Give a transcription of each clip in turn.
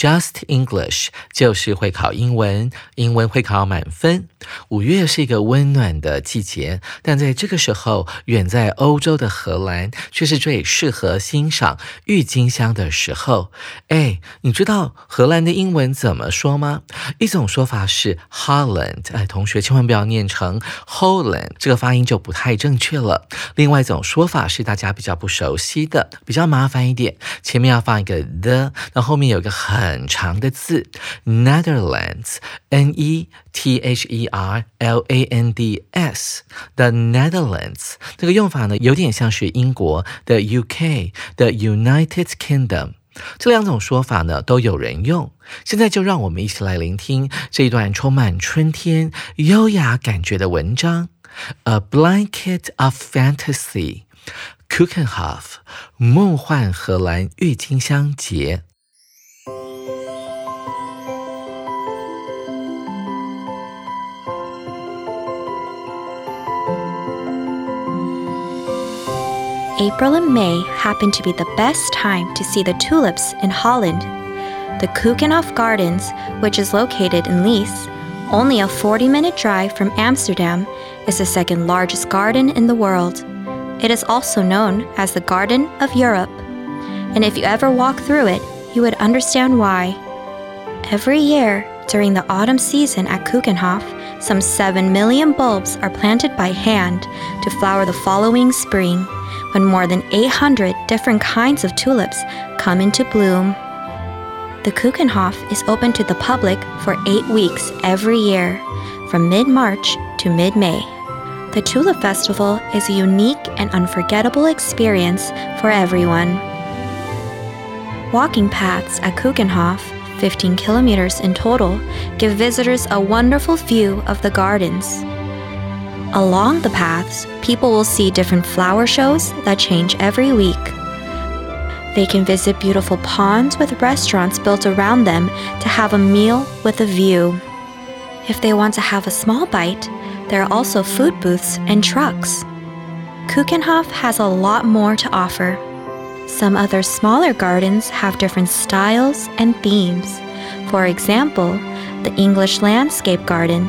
Just English 就是会考英文，英文会考满分。五月是一个温暖的季节，但在这个时候，远在欧洲的荷兰却是最适合欣赏郁金香的时候。哎，你知道荷兰的英文怎么说吗？一种说法是 Holland，哎，同学千万不要念成 Holland，这个发音就不太正确了。另外一种说法是大家比较不熟悉的，比较麻烦一点，前面要放一个 the，那后面有个很。很长的字，Netherlands，N E T H E R L A N D S，The Netherlands，这个用法呢，有点像是英国的 U K 的 United Kingdom，这两种说法呢都有人用。现在就让我们一起来聆听这一段充满春天优雅感觉的文章，A Blanket of Fantasy，Kuchenhof，梦幻荷兰郁金香节。April and May happen to be the best time to see the tulips in Holland. The Keukenhof Gardens, which is located in Lees, only a 40 minute drive from Amsterdam, is the second largest garden in the world. It is also known as the Garden of Europe. And if you ever walk through it, you would understand why. Every year, during the autumn season at Keukenhof, some 7 million bulbs are planted by hand to flower the following spring when more than 800 different kinds of tulips come into bloom. The Kuchenhof is open to the public for eight weeks every year, from mid March to mid May. The Tulip Festival is a unique and unforgettable experience for everyone. Walking paths at Kuchenhof, 15 kilometers in total, give visitors a wonderful view of the gardens. Along the paths, people will see different flower shows that change every week. They can visit beautiful ponds with restaurants built around them to have a meal with a view. If they want to have a small bite, there are also food booths and trucks. Kuchenhof has a lot more to offer. Some other smaller gardens have different styles and themes. For example, the English Landscape Garden,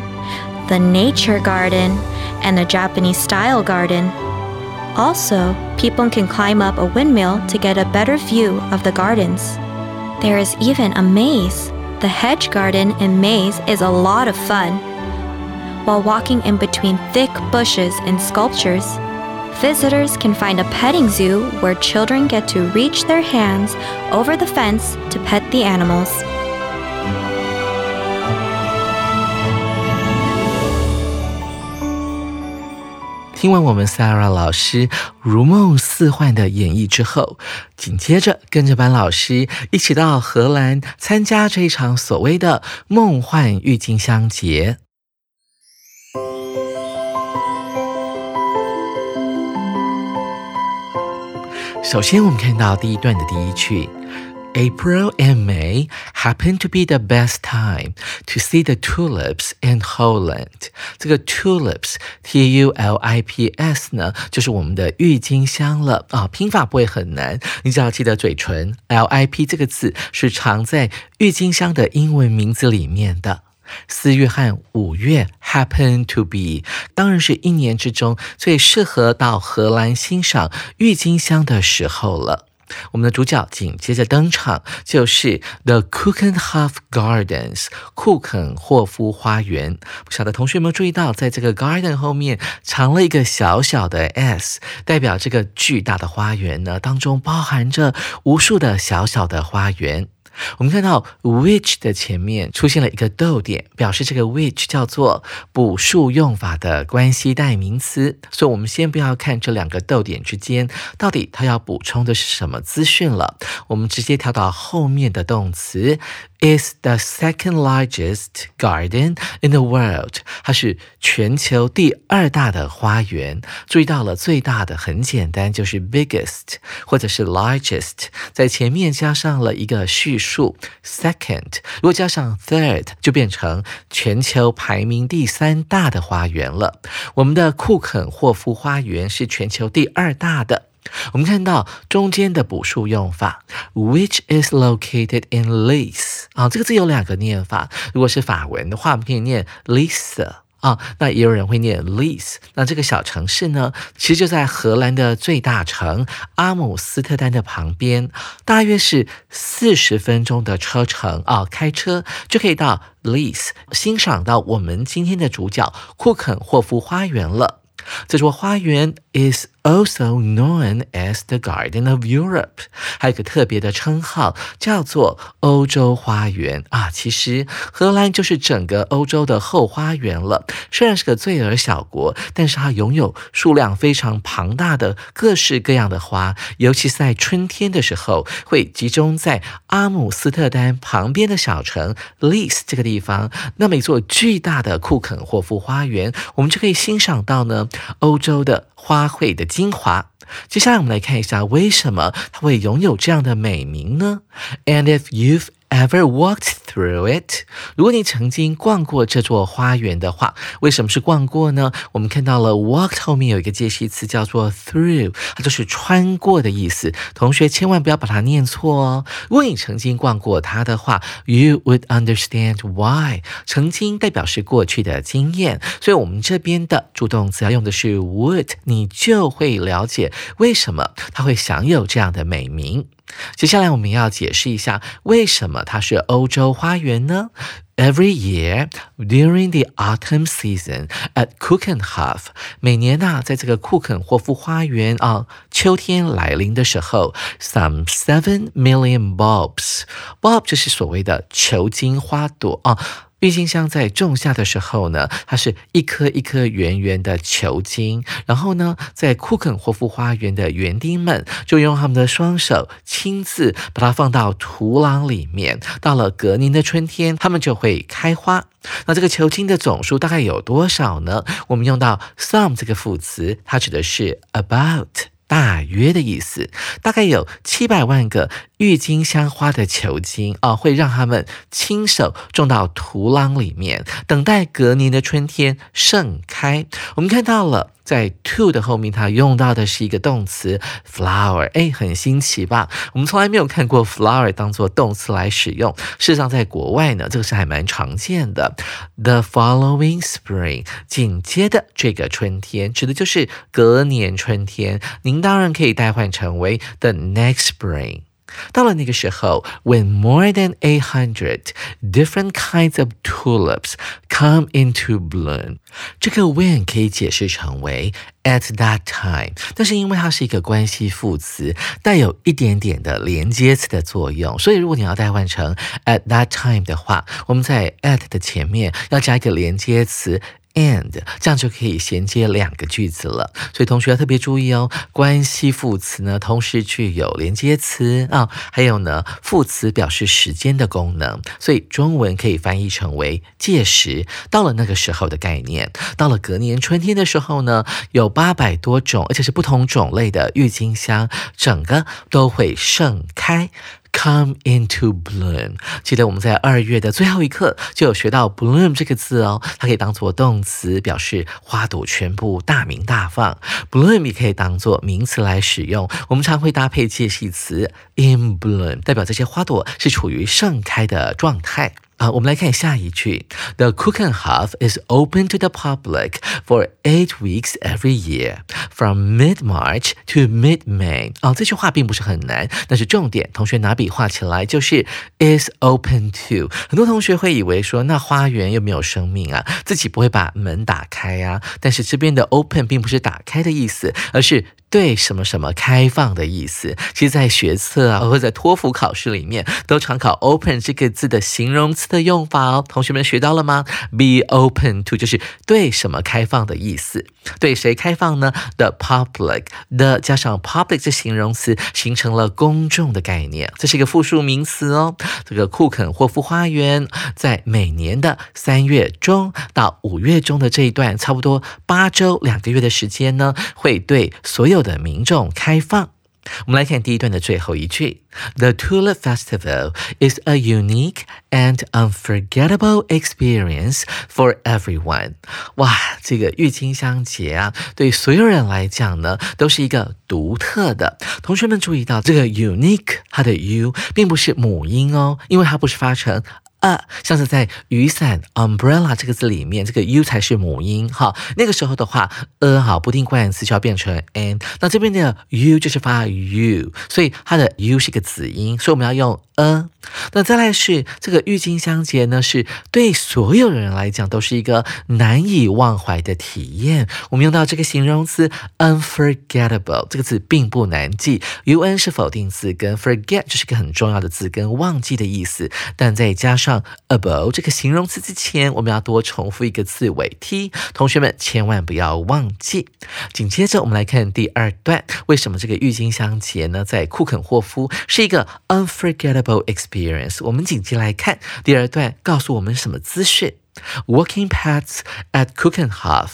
the Nature Garden, and a Japanese style garden. Also, people can climb up a windmill to get a better view of the gardens. There is even a maze. The hedge garden and maze is a lot of fun. While walking in between thick bushes and sculptures, visitors can find a petting zoo where children get to reach their hands over the fence to pet the animals. 听完我们 Sarah 老师如梦似幻的演绎之后，紧接着跟着班老师一起到荷兰参加这一场所谓的梦幻郁金香节。首先，我们看到第一段的第一句。April and May happen to be the best time to see the tulips in Holland。这个 tulips，t u l i p s 呢，就是我们的郁金香了啊。拼法不会很难，你只要记得嘴唇 l i p 这个字是藏在郁金香的英文名字里面的。四月和五月 happen to be，当然是一年之中最适合到荷兰欣赏郁金香的时候了。我们的主角紧接着登场，就是 The c o o k e n h o f Gardens 库肯霍夫花园。不晓得同学们注意到，在这个 garden 后面藏了一个小小的 s，代表这个巨大的花园呢，当中包含着无数的小小的花园。我们看到 which 的前面出现了一个逗点，表示这个 which 叫做补数用法的关系代名词。所以，我们先不要看这两个逗点之间到底它要补充的是什么资讯了，我们直接跳到后面的动词。Is the second largest garden in the world。它是全球第二大的花园。注意到了，最大的很简单，就是 biggest 或者是 largest，在前面加上了一个序数 second。如果加上 third，就变成全球排名第三大的花园了。我们的库肯霍夫花园是全球第二大的。我们看到中间的补数用法，which is located in Lees 啊，这个字有两个念法。如果是法文的话，我们可以念 Leith 啊，那也有人会念 Lees。那这个小城市呢，其实就在荷兰的最大城阿姆斯特丹的旁边，大约是四十分钟的车程啊，开车就可以到 Lees，欣赏到我们今天的主角库肯霍夫花园了。这座花园 is also known as the Garden of Europe，还有个特别的称号叫做欧洲花园啊。其实荷兰就是整个欧洲的后花园了。虽然是个罪儿小国，但是它拥有数量非常庞大的各式各样的花，尤其是在春天的时候，会集中在阿姆斯特丹旁边的小城 Lees 这个地方。那么一座巨大的库肯霍夫花园，我们就可以欣赏到呢。欧洲的花卉的精华。接下来我们来看一下，为什么它会拥有这样的美名呢？And if you've Ever walked through it？如果你曾经逛过这座花园的话，为什么是逛过呢？我们看到了 walked 后面有一个介系词叫做 through，它就是穿过的意思。同学千万不要把它念错哦。如果你曾经逛过它的话，you would understand why。曾经代表是过去的经验，所以我们这边的助动词要用的是 would，你就会了解为什么它会享有这样的美名。接下来我们要解释一下，为什么它是欧洲花园呢？Every year during the autumn season at Cookenhof，每年呐，在这个库肯霍夫花园啊，秋天来临的时候，some seven million bulbs，bulb 就是所谓的球茎花朵啊。郁金香在种下的时候呢，它是一颗一颗圆圆的球茎，然后呢，在库肯霍夫花园的园丁们就用他们的双手亲自把它放到土壤里面。到了隔年的春天，它们就会开花。那这个球茎的总数大概有多少呢？我们用到 some 这个副词，它指的是 about。大约的意思，大概有七百万个郁金香花的球茎啊，会让他们亲手种到土壤里面，等待隔年的春天盛开。我们看到了。在 to 的后面，它用到的是一个动词 flower，哎，很新奇吧？我们从来没有看过 flower 当做动词来使用。事实上，在国外呢，这个是还蛮常见的。The following spring，紧接着这个春天，指的就是隔年春天。您当然可以代换成为 the next spring。到了那个时候，when more than eight hundred different kinds of tulips come into bloom，这个 when 可以解释成为 at that time，但是因为它是一个关系副词，带有一点点的连接词的作用，所以如果你要代换成 at that time 的话，我们在 at 的前面要加一个连接词。And 这样就可以衔接两个句子了，所以同学要特别注意哦。关系副词呢，同时具有连接词啊，还有呢副词表示时间的功能，所以中文可以翻译成为届时到了那个时候的概念。到了隔年春天的时候呢，有八百多种，而且是不同种类的郁金香，整个都会盛开。Come into bloom。记得我们在二月的最后一课就有学到 bloom 这个字哦，它可以当做动词，表示花朵全部大明大放。bloom 也可以当做名词来使用，我们常会搭配介系词 in bloom，代表这些花朵是处于盛开的状态。啊，我们来看下一句：The Keukenhof is open to the public for eight weeks every year, from mid-March to mid-May。哦，这句话并不是很难，但是重点，同学拿笔画起来就是 is open to。很多同学会以为说，那花园又没有生命啊，自己不会把门打开呀。但是这边的 open 并不是打开的意思，而是。对什么什么开放的意思，其实，在学测啊，或者在托福考试里面，都常考 open 这个字的形容词的用法哦。同学们学到了吗？Be open to 就是对什么开放的意思。对谁开放呢？The public 的加上 public 这形容词，形成了公众的概念。这是一个复数名词哦。这个库肯霍夫花园在每年的三月中到五月中的这一段，差不多八周两个月的时间呢，会对所有的民众开放。我们来看第一段的最后一句：The Tulip Festival is a unique and unforgettable experience for everyone。哇，这个郁金香节啊，对所有人来讲呢，都是一个独特的。同学们注意到，这个 unique 它的 u 并不是母音哦，因为它不是发成。呃，像是在雨伞 umbrella 这个字里面，这个 u 才是母音哈。那个时候的话，呃，好，不定冠词就要变成 n。那这边的 u 就是发 u，所以它的 u 是个子音，所以我们要用。a，那再来是这个郁金香节呢，是对所有人来讲都是一个难以忘怀的体验。我们用到这个形容词 unforgettable 这个字并不难记，un 是否定字根，forget 就是个很重要的字根，忘记的意思。但再加上 above 这个形容词之前，我们要多重复一个字尾 t，同学们千万不要忘记。紧接着我们来看第二段，为什么这个郁金香节呢，在库肯霍夫是一个 unforgettable。experience，experience 我们紧接来看第二段，告诉我们什么资讯？Walking paths at Cookenhof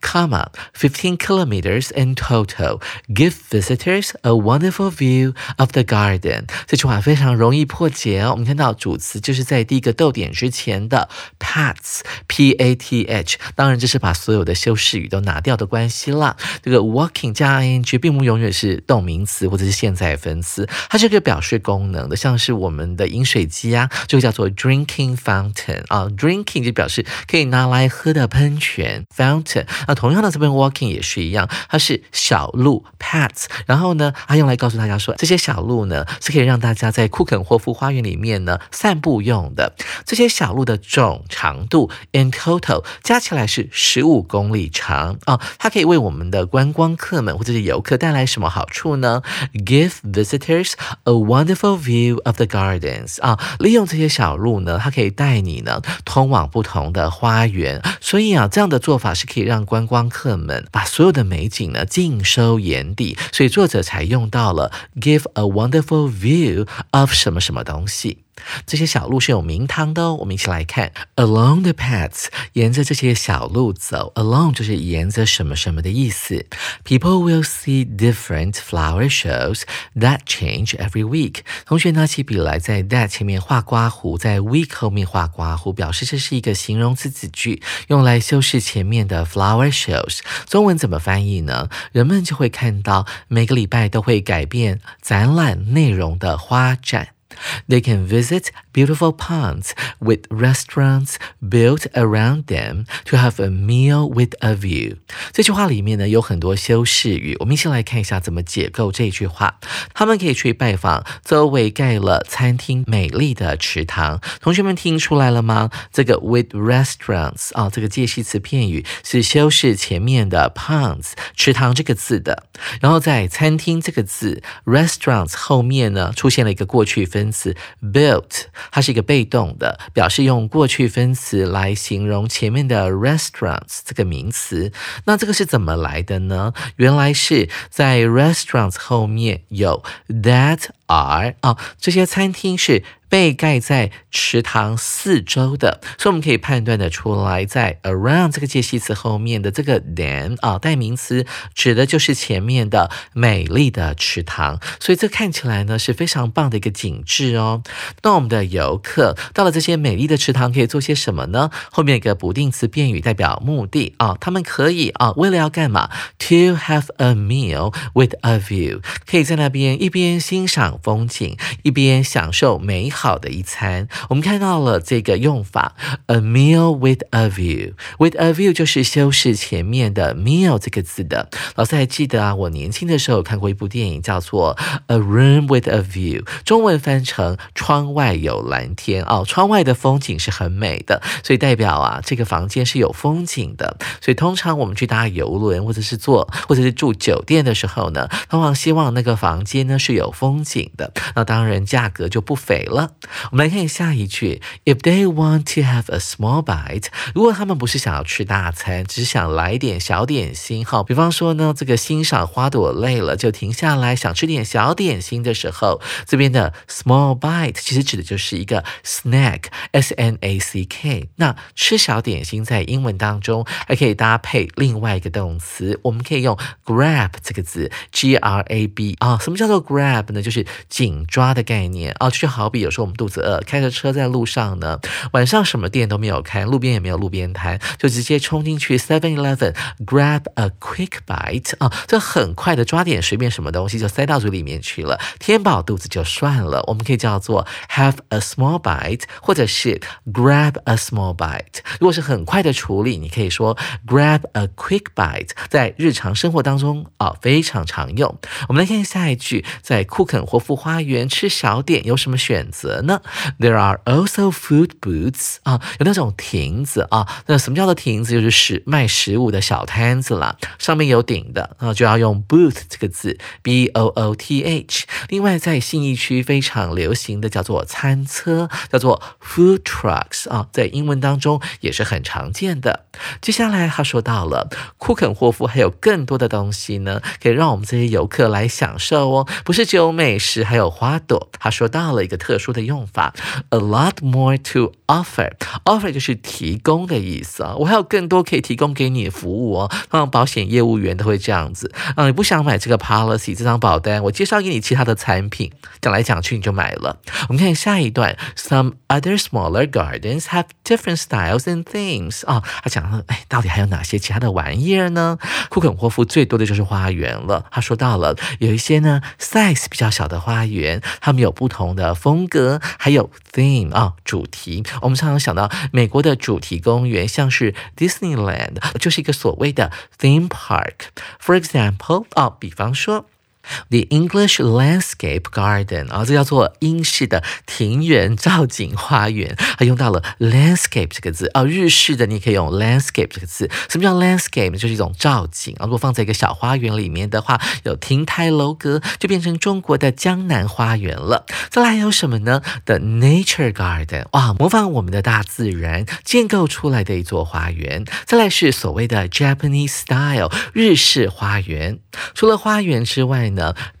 comma, 15 kilometers in total, give visitors a wonderful view of the garden。这句话非常容易破解哦。我们看到主词就是在第一个逗点之前的 pats, p-a-t-h, 当然这是把所有的修饰语都拿掉的关系啦。这个 walking 加 ing 并不永远是动名词或者是现在分词，它是个表示功能的，像是我们的饮水机啊，就叫做 drinking fountain 啊，drinking 就表示可以拿来喝的喷泉 fountain。那同样的，这边 walking 也是一样，它是小路 paths，然后呢，它用来告诉大家说，这些小路呢是可以让大家在库肯霍夫花园里面呢散步用的。这些小路的总长度 in total 加起来是十五公里长。啊，它可以为我们的观光客们或者是游客带来什么好处呢？Give visitors a wonderful view of the gardens 啊，利用这些小路呢，它可以带你呢通往不同的花园，所以啊，这样的做法是可以让让观光客们把所有的美景呢尽收眼底，所以作者才用到了 give a wonderful view of 什么什么东西。这些小路是有名堂的哦，我们一起来看。Along the paths，沿着这些小路走。Along 就是沿着什么什么的意思。People will see different flower shows that change every week。同学拿起笔来，在 that 前面画刮胡，在 week 后面画刮胡，表示这是一个形容词子句，用来修饰前面的 flower shows。中文怎么翻译呢？人们就会看到每个礼拜都会改变展览内容的花展。They can visit beautiful ponds with restaurants built around them to have a meal with a view。这句话里面呢有很多修饰语，我们一起来看一下怎么解构这一句话。他们可以去拜访周围盖了餐厅美丽的池塘。同学们听出来了吗？这个 with restaurants 啊，这个介系词片语是修饰前面的 ponds 池塘这个字的。然后在餐厅这个字 restaurants 后面呢出现了一个过去分。分词 built，它是一个被动的，表示用过去分词来形容前面的 restaurants 这个名词。那这个是怎么来的呢？原来是在 restaurants 后面有 that are 啊，这些餐厅是。被盖在池塘四周的，所以我们可以判断的出来，在 around 这个介系词后面的这个 then 啊代名词，指的就是前面的美丽的池塘。所以这看起来呢是非常棒的一个景致哦。那我们的游客到了这些美丽的池塘可以做些什么呢？后面一个不定词变语代表目的啊，他们可以啊为了要干嘛？To have a meal with a view，可以在那边一边欣赏风景，一边享受美好。好的一餐。我们看到了这个用法，a meal with a view。with a view 就是修饰前面的 meal 这个字的。老师还记得啊，我年轻的时候看过一部电影，叫做 A Room with a View，中文翻成窗外有蓝天哦，窗外的风景是很美的，所以代表啊，这个房间是有风景的。所以通常我们去搭游轮或者是坐或者是住酒店的时候呢，通常希望那个房间呢是有风景的，那当然价格就不菲了。我们来看下一句，If they want to have a small bite，如果他们不是想要吃大餐，只是想来点小点心，哈，比方说呢，这个欣赏花朵累了就停下来想吃点小点心的时候，这边的 small bite 其实指的就是一个 snack，s n a c k。那吃小点心在英文当中还可以搭配另外一个动词，我们可以用 grab 这个字，g r a b 啊，什么叫做 grab 呢？就是紧抓的概念啊，就好比有说我们肚子饿，开着车在路上呢，晚上什么店都没有开，路边也没有路边摊，就直接冲进去 Seven Eleven grab a quick bite 啊，就很快的抓点随便什么东西就塞到嘴里面去了，填饱肚子就算了。我们可以叫做 have a small bite，或者是 grab a small bite。如果是很快的处理，你可以说 grab a quick bite，在日常生活当中啊非常常用。我们来看下一句，在库肯霍夫花园吃小点有什么选择呢？There are also food booths 啊，有那种亭子啊。那什么叫做亭子？就是食卖食物的小摊子啦，上面有顶的啊，就要用 booth 这个字，b o o t h。另外，在信义区非常流行的叫做餐车，叫做 food trucks 啊，在英文当中也是很常见的。接下来他说到了库肯霍夫还有更多的东西呢，可以让我们这些游客来享受哦，不是只有美食，还有花朵。他说到了一个特殊的用法，a lot more to offer，offer 就是提供的意思啊，我还有更多可以提供给你的服务哦。像保险业务员都会这样子啊，你不想买这个 policy 这张保单，我介绍给你其他的产品，讲来讲去你就买了。我们看下一段，some other smaller gardens have different styles and themes 啊，他讲了，哎，到底还有哪些其他的玩意儿呢？库肯霍夫最多的就是花园了。他说到了有一些呢 size 比较小的花园，他们有不同的风格，还有 theme 啊主题。我们常常想到美国的主题公园，像是 Disneyland，就是一个所谓的 theme park。For example 啊，比方说。The English landscape garden 啊，这叫做英式的庭园造景花园，它用到了 landscape 这个字啊。日式的你可以用 landscape 这个字。什么叫 landscape？就是一种造景啊。如果放在一个小花园里面的话，有亭台楼阁，就变成中国的江南花园了。再来还有什么呢？The nature garden 哇，模仿我们的大自然建构出来的一座花园。再来是所谓的 Japanese style 日式花园。除了花园之外，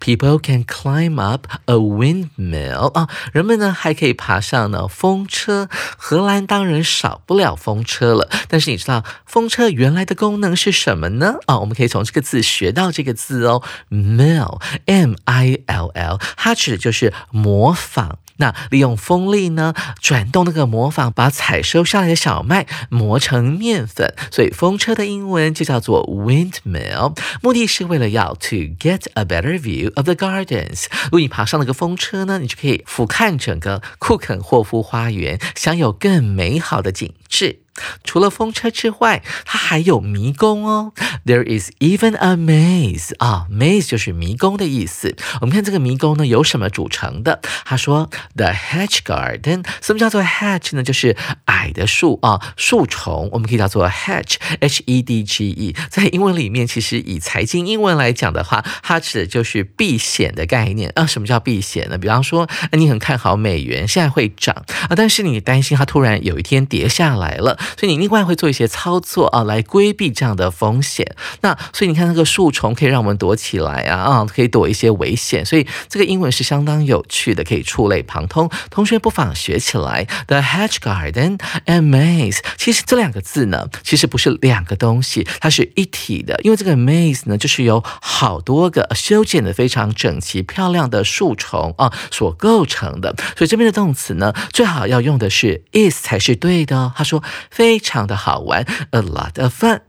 ，people can climb up a windmill 啊，人们呢还可以爬上呢风车。荷兰当然少不了风车了，但是你知道风车原来的功能是什么呢？啊，我们可以从这个字学到这个字哦，mill，m i l l，它指的就是模仿。那利用风力呢，转动那个磨坊，把采收上来的小麦磨成面粉，所以风车的英文就叫做 windmill。目的是为了要 to get a better view of the gardens。如果你爬上了个风车呢，你就可以俯瞰整个库肯霍夫花园，享有更美好的景致。除了风车之外，它还有迷宫哦。There is even a maze 啊，maze 就是迷宫的意思。我们看这个迷宫呢，由什么组成的？他说，the hedge garden。什么叫做 hedge 呢？就是矮的树啊，树丛。我们可以叫做 hedge，h e d g e。在英文里面，其实以财经英文来讲的话，它指的就是避险的概念啊。什么叫避险呢？比方说，你很看好美元，现在会涨啊，但是你担心它突然有一天跌下来了。所以你另外会做一些操作啊，来规避这样的风险。那所以你看那个树丛可以让我们躲起来啊啊，可以躲一些危险。所以这个英文是相当有趣的，可以触类旁通。同学不妨学起来。The hedge garden and maze，其实这两个字呢，其实不是两个东西，它是一体的。因为这个 maze 呢，就是由好多个修剪的非常整齐漂亮的树丛啊所构成的。所以这边的动词呢，最好要用的是 is 才是对的。他说。非常的好玩，a lot of fun。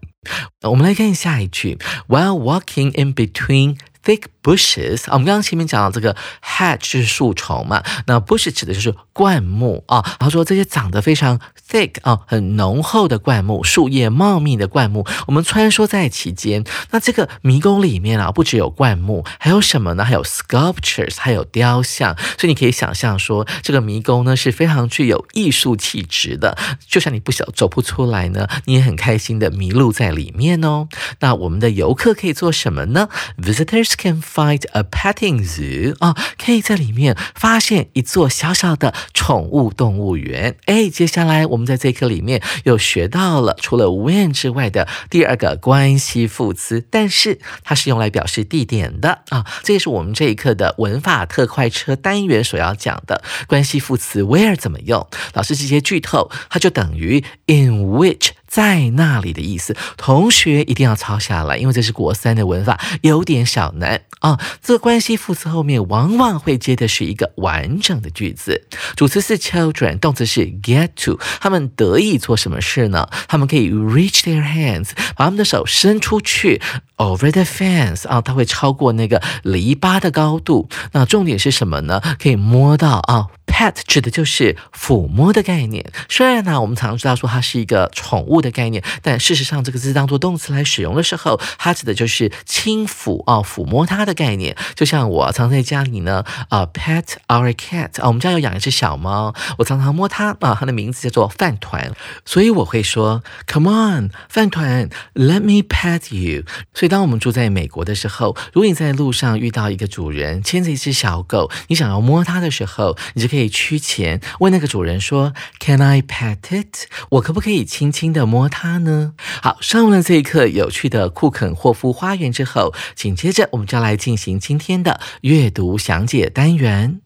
我们来看下一句，While walking in between thick bushes，我们刚刚前面讲到这个 hedge 是树丛嘛，那 bushes 指的就是灌木啊。然后说这些长得非常 thick 啊，很浓厚的灌木，树叶茂密的灌木，我们穿梭在其间。那这个迷宫里面啊，不只有灌木，还有什么呢？还有 sculptures，还有雕像。所以你可以想象说，这个迷宫呢是非常具有艺术气质的，就像你不想走不出来呢，你也很开心的迷路在里面哦。那我们的游客可以做什么呢？Visitors can find a petting zoo 啊，可以在里面发现一座小小的宠物动物园。哎，接下来我们在这一课里面又学到了除了 when 之外的第二个关系副词，但是它是用来表示地点的啊。这也是我们这一课的文法特快车单元所要讲的关系副词 where 怎么用。老师直接剧透，它就等于 in which。在那里的意思，同学一定要抄下来，因为这是国三的文法，有点小难啊。这个关系副词后面往往会接的是一个完整的句子，主词是 children，动词是 get to，他们得以做什么事呢？他们可以 reach their hands，把他们的手伸出去 over the fence 啊，它会超过那个篱笆的高度。那重点是什么呢？可以摸到啊。Pet 指的就是抚摸的概念。虽然呢，我们常常知道说它是一个宠物的概念，但事实上这个字当做动词来使用的时候，它指的就是轻抚啊，抚摸它的概念。就像我常在家里呢，啊，pet our cat 啊，我们家有养一只小猫，我常常摸它啊，它的名字叫做饭团，所以我会说，Come on，饭团，Let me pet you。所以当我们住在美国的时候，如果你在路上遇到一个主人牵着一只小狗，你想要摸它的时候，你就可以。可以趋前问那个主人说：“Can I pet it？我可不可以轻轻的摸它呢？”好，上完了这一课有趣的库肯霍夫花园之后，紧接着我们就来进行今天的阅读详解单元。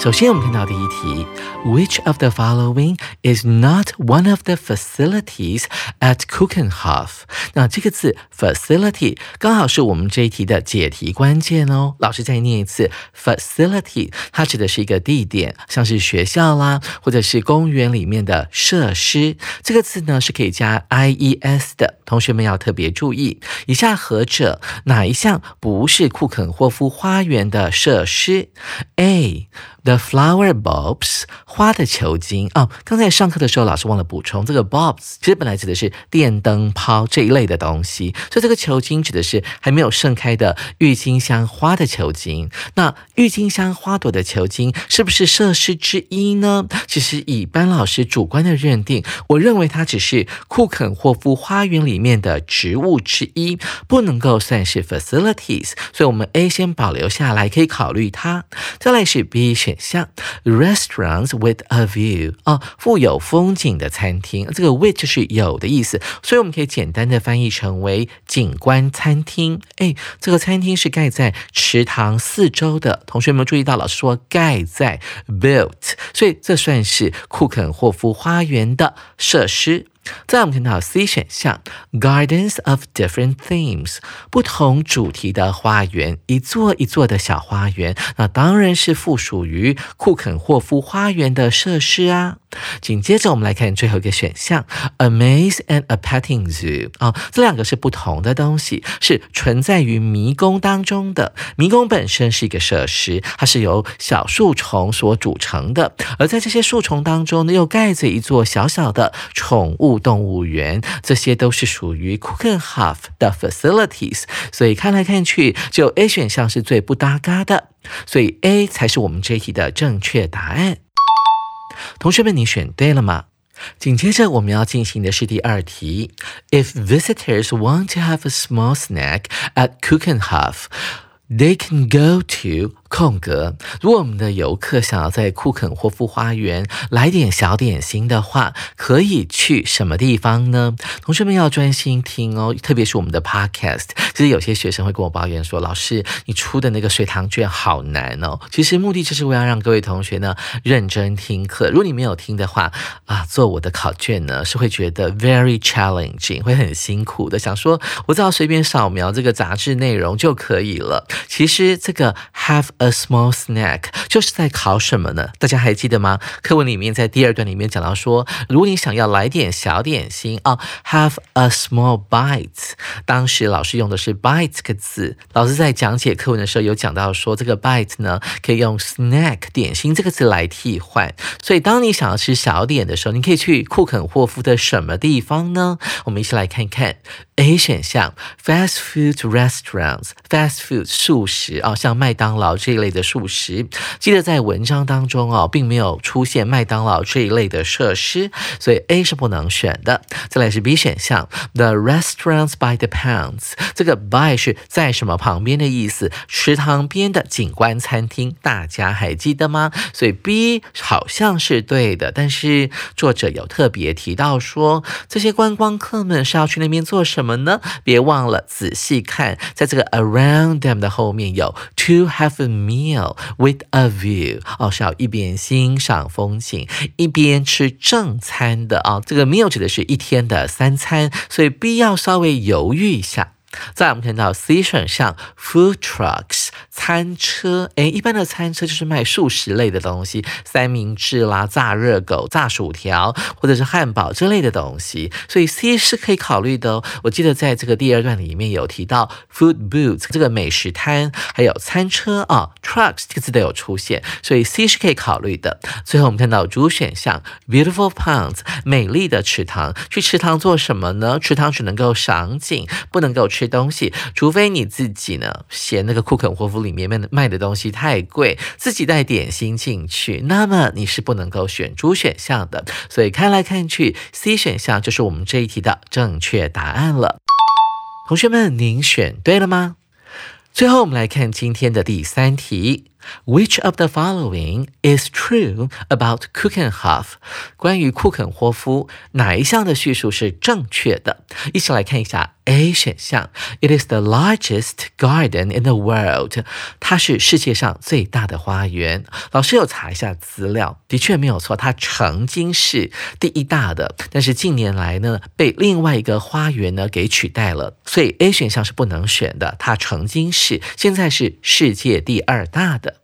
首先，我们看到第一题，Which of the following is not one of the facilities at Kuchenhof？那这个字 facility 刚好是我们这一题的解题关键哦。老师再念一次，facility 它指的是一个地点，像是学校啦，或者是公园里面的设施。这个字呢是可以加 ies 的，同学们要特别注意。以下何者哪一项不是库肯霍夫花园的设施？A The flower bulbs，花的球茎哦。刚才上课的时候，老师忘了补充，这个 bulbs 其实本来指的是电灯泡这一类的东西，所以这个球茎指的是还没有盛开的郁金香花的球茎。那郁金香花朵的球茎是不是设施之一呢？其实以班老师主观的认定，我认为它只是库肯霍夫花园里面的植物之一，不能够算是 facilities。所以，我们 A 先保留下来，可以考虑它。再来是 B 选。像 restaurants with a view 啊，富有风景的餐厅，这个 with 就是有的意思，所以我们可以简单的翻译成为景观餐厅。哎，这个餐厅是盖在池塘四周的。同学们注意到，老师说盖在 built，所以这算是库肯霍夫花园的设施。再我们看到 C 选项，Gardens of different themes，不同主题的花园，一座一座的小花园，那当然是附属于库肯霍夫花园的设施啊。紧接着我们来看最后一个选项，A maze and a petting zoo 啊，这两个是不同的东西，是存在于迷宫当中的。迷宫本身是一个设施，它是由小树丛所组成的，而在这些树丛当中呢，又盖着一座小小的宠物。动物园，这些都是属于 Cookenhof 的 facilities，所以看来看去，就 A 选项是最不搭嘎的，所以 A 才是我们这一题的正确答案。同学们，你选对了吗？紧接着我们要进行的是第二题：If visitors want to have a small snack at Cookenhof, they can go to 空格。如果我们的游客想要在库肯霍夫花园来点小点心的话，可以去什么地方呢？同学们要专心听哦，特别是我们的 podcast。其实有些学生会跟我抱怨说：“老师，你出的那个水塘卷好难哦。”其实目的就是为了让各位同学呢认真听课。如果你没有听的话啊，做我的考卷呢是会觉得 very challenging，会很辛苦的。想说我只要随便扫描这个杂志内容就可以了。其实这个 have a small snack，就是在考什么呢？大家还记得吗？课文里面在第二段里面讲到说，如果你想要来点小点心啊，have a small bite。当时老师用的是 bite 这个字，老师在讲解课文的时候有讲到说，这个 bite 呢可以用 snack 点心这个字来替换。所以当你想要吃小点的时候，你可以去库肯霍夫的什么地方呢？我们一起来看看 A 选项 fast food restaurants，fast food 素食啊，像麦当劳这这一类的素食。记得在文章当中哦，并没有出现麦当劳这一类的设施，所以 A 是不能选的。再来是 B 选项，the restaurants by the pounds，这个 by 是在什么旁边的意思？池塘边的景观餐厅，大家还记得吗？所以 B 好像是对的，但是作者有特别提到说，这些观光客们是要去那边做什么呢？别忘了仔细看，在这个 around them 的后面有 to have a meal with a view，哦，是要一边欣赏风景，一边吃正餐的啊。这个 meal 指的是一天的三餐，所以必要稍微犹豫一下。再我们看到 C 选项 food trucks 餐车，诶，一般的餐车就是卖素食类的东西，三明治啦、炸热狗、炸薯条或者是汉堡这类的东西，所以 C 是可以考虑的哦。我记得在这个第二段里面有提到 food booths 这个美食摊，还有餐车啊，trucks 这个字都有出现，所以 C 是可以考虑的。最后我们看到主选项 beautiful ponds 美丽的池塘，去池塘做什么呢？池塘只能够赏景，不能够吃。吃东西，除非你自己呢嫌那个库肯霍夫里面卖的卖的东西太贵，自己带点心进去，那么你是不能够选猪选项的。所以看来看去，C 选项就是我们这一题的正确答案了。同学们，您选对了吗？最后我们来看今天的第三题。Which of the following is true about Kuchenhof？关于库肯霍夫，哪一项的叙述是正确的？一起来看一下 A 选项，It is the largest garden in the world。它是世界上最大的花园。老师有查一下资料，的确没有错，它曾经是第一大的，但是近年来呢，被另外一个花园呢给取代了，所以 A 选项是不能选的。它曾经是，现在是世界第二大的。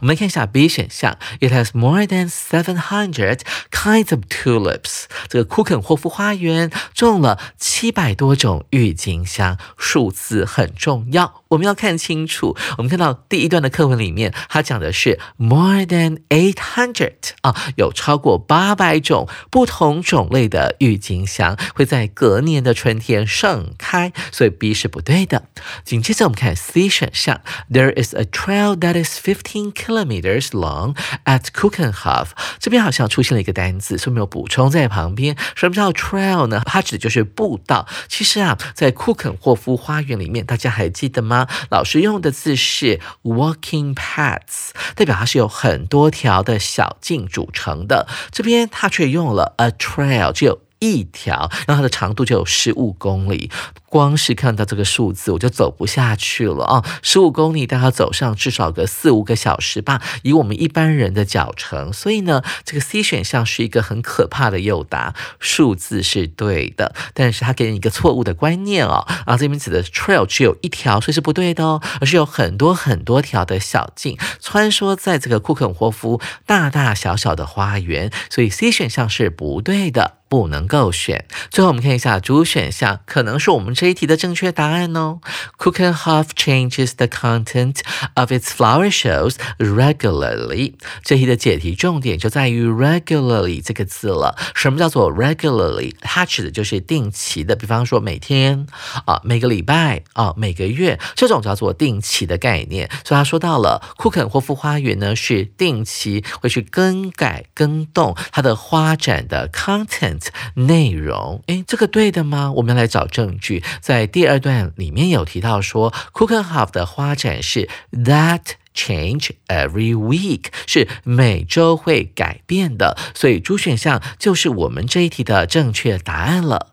我们来看一下 B 选项，It has more than seven hundred kinds of tulips。这个库肯霍夫花园种了七百多种郁金香，数字很重要，我们要看清楚。我们看到第一段的课文里面，它讲的是 more than eight hundred 啊，有超过八百种不同种类的郁金香会在隔年的春天盛开，所以 B 是不对的。紧接着我们看 C 选项，There is a trail that is fifteen。Kilometers long at Kuchenhof，这边好像出现了一个单词，所以没有补充在旁边。什么叫 trail 呢？它指的就是步道。其实啊，在库肯霍夫花园里面，大家还记得吗？老师用的字是 walking paths，代表它是有很多条的小径组成的。这边它却用了 a trail，只有一条，然后它的长度就有十五公里。光是看到这个数字，我就走不下去了啊！十五公里，大概走上至少个四五个小时吧，以我们一般人的脚程。所以呢，这个 C 选项是一个很可怕的诱答。数字是对的，但是它给你一个错误的观念哦。啊，这边指的 trail 只有一条，所以是不对的哦，而是有很多很多条的小径穿梭在这个库肯霍夫大大小小的花园。所以 C 选项是不对的，不能够选。最后我们看一下主选项，可能是我们。这一题的正确答案哦。Kuchenhof changes the content of its flower shows regularly。这题的解题重点就在于 regularly 这个字了。什么叫做 regularly？它指的就是定期的，比方说每天啊、每个礼拜啊、每个月，这种叫做定期的概念。所以他说到了库肯霍夫花园呢，是定期会去更改、更动它的花展的 content 内容。诶，这个对的吗？我们来找证据。在第二段里面有提到说，Cookenhof 的花展是 that change every week，是每周会改变的，所以主选项就是我们这一题的正确答案了。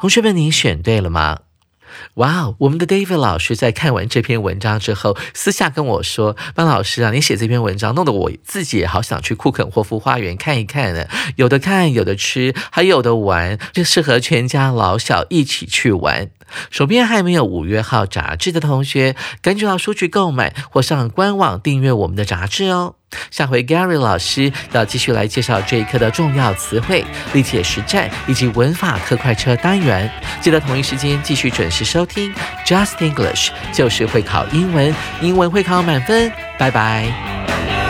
同学们，你选对了吗？哇哦！我们的 David 老师在看完这篇文章之后，私下跟我说：“班老师啊，你写这篇文章弄得我自己也好想去库肯霍夫花园看一看呢。有的看，有的吃，还有的玩，就适合全家老小一起去玩。”手边还没有五月号杂志的同学，赶紧到书局购买或上官网订阅我们的杂志哦。下回 Gary 老师要继续来介绍这一课的重要词汇、历届实战以及文法课快车单元。记得同一时间继续准时收听 Just English，就是会考英文，英文会考满分。拜拜。